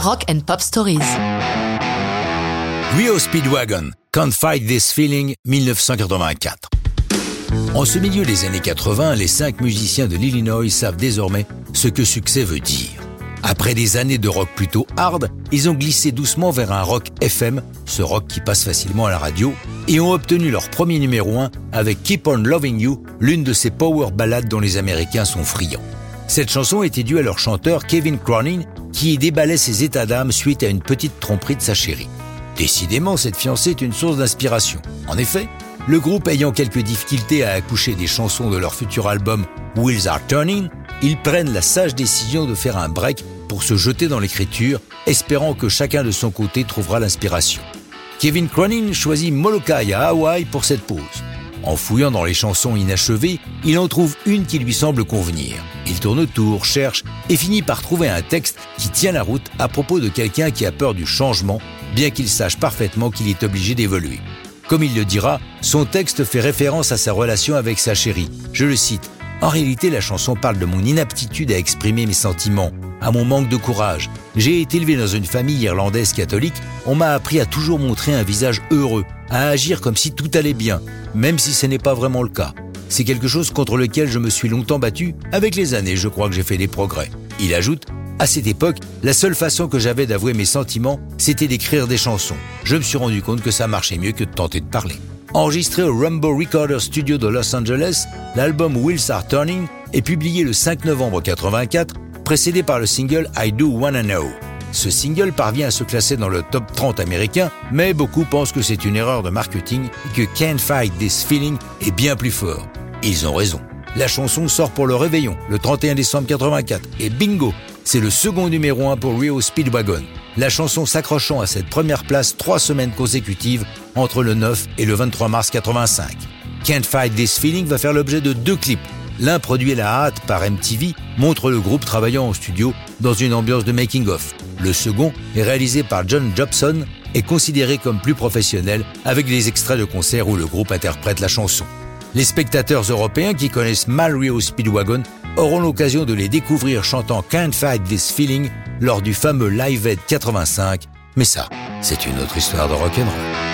Rock and Pop Stories. Rio Speedwagon, Can't Fight This Feeling, 1984. En ce milieu des années 80, les cinq musiciens de l'Illinois savent désormais ce que succès veut dire. Après des années de rock plutôt hard, ils ont glissé doucement vers un rock FM, ce rock qui passe facilement à la radio, et ont obtenu leur premier numéro 1 avec Keep On Loving You, l'une de ces power ballades dont les Américains sont friands. Cette chanson était due à leur chanteur Kevin Cronin, qui déballait ses états d'âme suite à une petite tromperie de sa chérie. Décidément, cette fiancée est une source d'inspiration. En effet, le groupe ayant quelques difficultés à accoucher des chansons de leur futur album Wheels Are Turning, ils prennent la sage décision de faire un break pour se jeter dans l'écriture, espérant que chacun de son côté trouvera l'inspiration. Kevin Cronin choisit Molokai à Hawaï pour cette pause. En fouillant dans les chansons inachevées, il en trouve une qui lui semble convenir. Il tourne autour, cherche et finit par trouver un texte qui tient la route à propos de quelqu'un qui a peur du changement, bien qu'il sache parfaitement qu'il est obligé d'évoluer. Comme il le dira, son texte fait référence à sa relation avec sa chérie. Je le cite. En réalité, la chanson parle de mon inaptitude à exprimer mes sentiments, à mon manque de courage. J'ai été élevé dans une famille irlandaise catholique, on m'a appris à toujours montrer un visage heureux, à agir comme si tout allait bien, même si ce n'est pas vraiment le cas. C'est quelque chose contre lequel je me suis longtemps battu. Avec les années, je crois que j'ai fait des progrès. Il ajoute à cette époque, la seule façon que j'avais d'avouer mes sentiments, c'était d'écrire des chansons. Je me suis rendu compte que ça marchait mieux que de tenter de parler. Enregistré au Rumble Recorder Studio de Los Angeles, l'album Wheels Are Turning est publié le 5 novembre 84, précédé par le single I Do Wanna Know. Ce single parvient à se classer dans le top 30 américain, mais beaucoup pensent que c'est une erreur de marketing et que Can't Fight This Feeling est bien plus fort. Ils ont raison. La chanson sort pour le réveillon le 31 décembre 84 et bingo, c'est le second numéro 1 pour Rio Speedwagon. La chanson s'accrochant à cette première place trois semaines consécutives entre le 9 et le 23 mars 85. Can't Fight This Feeling va faire l'objet de deux clips. L'un produit la hâte par MTV montre le groupe travaillant au studio dans une ambiance de making-of. Le second est réalisé par John Jobson et considéré comme plus professionnel avec des extraits de concerts où le groupe interprète la chanson. Les spectateurs européens qui connaissent mal Rio Speedwagon auront l'occasion de les découvrir chantant Can't Fight This Feeling lors du fameux Live Aid 85. Mais ça, c'est une autre histoire de rock'n'roll.